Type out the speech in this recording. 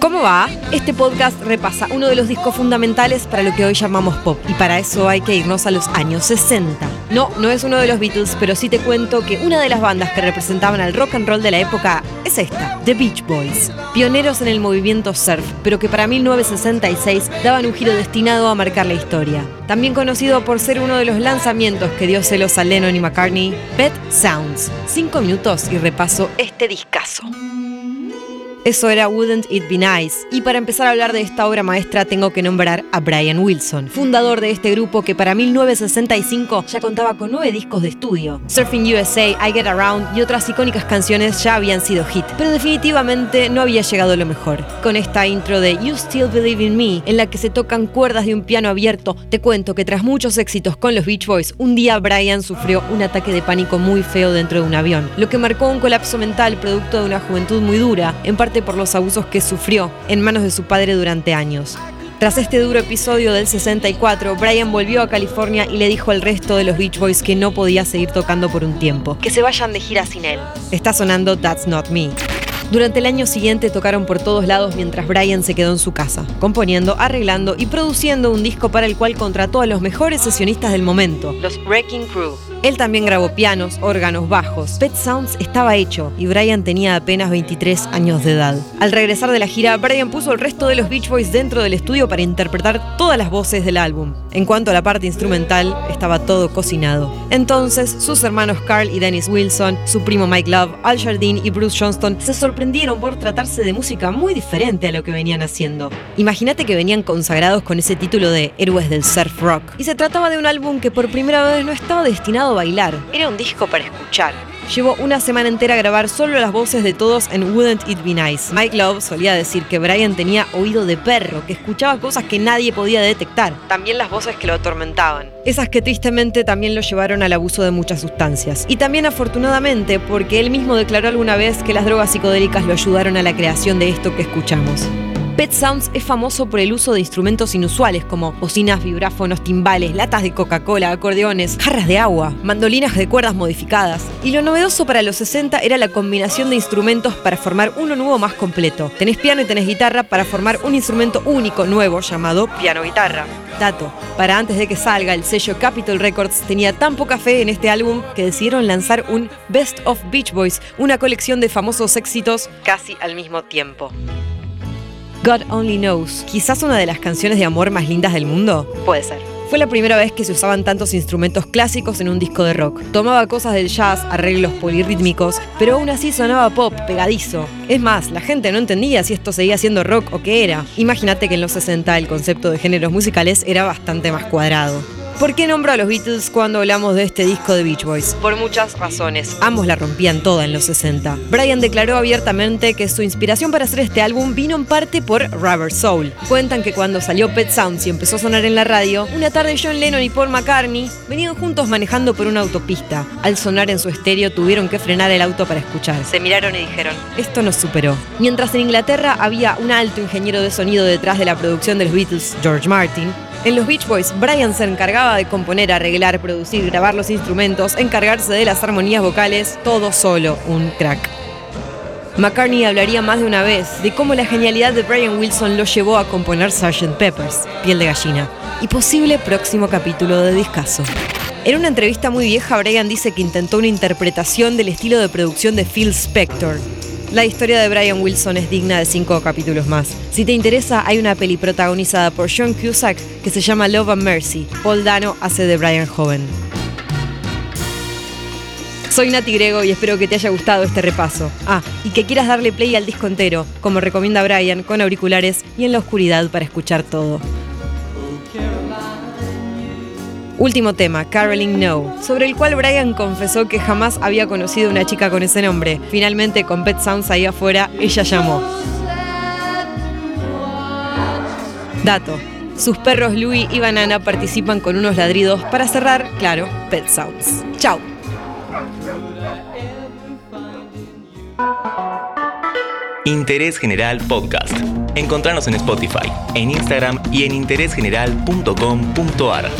¿Cómo va? Este podcast repasa uno de los discos fundamentales para lo que hoy llamamos pop y para eso hay que irnos a los años 60. No, no es uno de los Beatles, pero sí te cuento que una de las bandas que representaban al rock and roll de la época es esta, The Beach Boys. Pioneros en el movimiento surf, pero que para 1966 daban un giro destinado a marcar la historia. También conocido por ser uno de los lanzamientos que dio celos a Lennon y McCartney, Pet Sounds. Cinco minutos y repaso este discazo. Eso era Wouldn't It Be Nice. Y para empezar a hablar de esta obra maestra tengo que nombrar a Brian Wilson, fundador de este grupo que para 1965 ya contaba con nueve discos de estudio. Surfing USA, I Get Around y otras icónicas canciones ya habían sido hit, pero definitivamente no había llegado lo mejor. Con esta intro de You Still Believe in Me, en la que se tocan cuerdas de un piano abierto, te cuento que tras muchos éxitos con los Beach Boys, un día Brian sufrió un ataque de pánico muy feo dentro de un avión, lo que marcó un colapso mental producto de una juventud muy dura, en parte por los abusos que sufrió en manos de su padre durante años. Tras este duro episodio del 64, Brian volvió a California y le dijo al resto de los Beach Boys que no podía seguir tocando por un tiempo, que se vayan de gira sin él. Está sonando That's Not Me. Durante el año siguiente tocaron por todos lados mientras Brian se quedó en su casa, componiendo, arreglando y produciendo un disco para el cual contrató a los mejores sesionistas del momento, los Wrecking Crew. Él también grabó pianos, órganos, bajos. Pet Sounds estaba hecho y Brian tenía apenas 23 años de edad. Al regresar de la gira, Brian puso el resto de los Beach Boys dentro del estudio para interpretar todas las voces del álbum. En cuanto a la parte instrumental, estaba todo cocinado. Entonces, sus hermanos Carl y Dennis Wilson, su primo Mike Love, Al Jardine y Bruce Johnston se sorprendieron por tratarse de música muy diferente a lo que venían haciendo. Imagínate que venían consagrados con ese título de Héroes del Surf Rock. Y se trataba de un álbum que por primera vez no estaba destinado bailar, era un disco para escuchar. Llevó una semana entera a grabar solo las voces de todos en Wouldn't It Be Nice. Mike Love solía decir que Brian tenía oído de perro, que escuchaba cosas que nadie podía detectar. También las voces que lo atormentaban. Esas que tristemente también lo llevaron al abuso de muchas sustancias. Y también afortunadamente porque él mismo declaró alguna vez que las drogas psicodélicas lo ayudaron a la creación de esto que escuchamos. Pet Sounds es famoso por el uso de instrumentos inusuales como bocinas, vibráfonos, timbales, latas de Coca-Cola, acordeones, jarras de agua, mandolinas de cuerdas modificadas. Y lo novedoso para los 60 era la combinación de instrumentos para formar uno nuevo más completo. Tenés piano y tenés guitarra para formar un instrumento único nuevo llamado piano-guitarra. Dato, para antes de que salga el sello Capitol Records tenía tan poca fe en este álbum que decidieron lanzar un Best of Beach Boys, una colección de famosos éxitos casi al mismo tiempo. God Only Knows, quizás una de las canciones de amor más lindas del mundo. Puede ser. Fue la primera vez que se usaban tantos instrumentos clásicos en un disco de rock. Tomaba cosas del jazz, arreglos polirrítmicos, pero aún así sonaba pop, pegadizo. Es más, la gente no entendía si esto seguía siendo rock o qué era. Imagínate que en los 60 el concepto de géneros musicales era bastante más cuadrado. ¿Por qué nombro a los Beatles cuando hablamos de este disco de Beach Boys? Por muchas razones. Ambos la rompían toda en los 60. Brian declaró abiertamente que su inspiración para hacer este álbum vino en parte por Rubber Soul. Cuentan que cuando salió Pet Sounds y empezó a sonar en la radio, una tarde John Lennon y Paul McCartney venían juntos manejando por una autopista. Al sonar en su estéreo tuvieron que frenar el auto para escuchar. Se miraron y dijeron, esto nos superó. Mientras en Inglaterra había un alto ingeniero de sonido detrás de la producción de los Beatles, George Martin, en los Beach Boys, Brian se encargaba de componer, arreglar, producir, grabar los instrumentos, encargarse de las armonías vocales, todo solo, un crack. McCartney hablaría más de una vez de cómo la genialidad de Brian Wilson lo llevó a componer Sgt. Peppers, Piel de Gallina, y posible próximo capítulo de Discaso. En una entrevista muy vieja, Brian dice que intentó una interpretación del estilo de producción de Phil Spector, la historia de Brian Wilson es digna de cinco capítulos más. Si te interesa, hay una peli protagonizada por John Cusack que se llama Love and Mercy. Paul Dano hace de Brian joven. Soy Nati Grego y espero que te haya gustado este repaso. Ah, y que quieras darle play al disco entero, como recomienda Brian, con auriculares y en la oscuridad para escuchar todo. Último tema, Caroline No, sobre el cual Brian confesó que jamás había conocido una chica con ese nombre. Finalmente, con Pet Sounds ahí afuera, ella llamó. Dato. Sus perros Louis y Banana participan con unos ladridos para cerrar, claro, Pet Sounds. Chao. Interés General Podcast. Encontrarnos en Spotify, en Instagram y en interésgeneral.com.ar.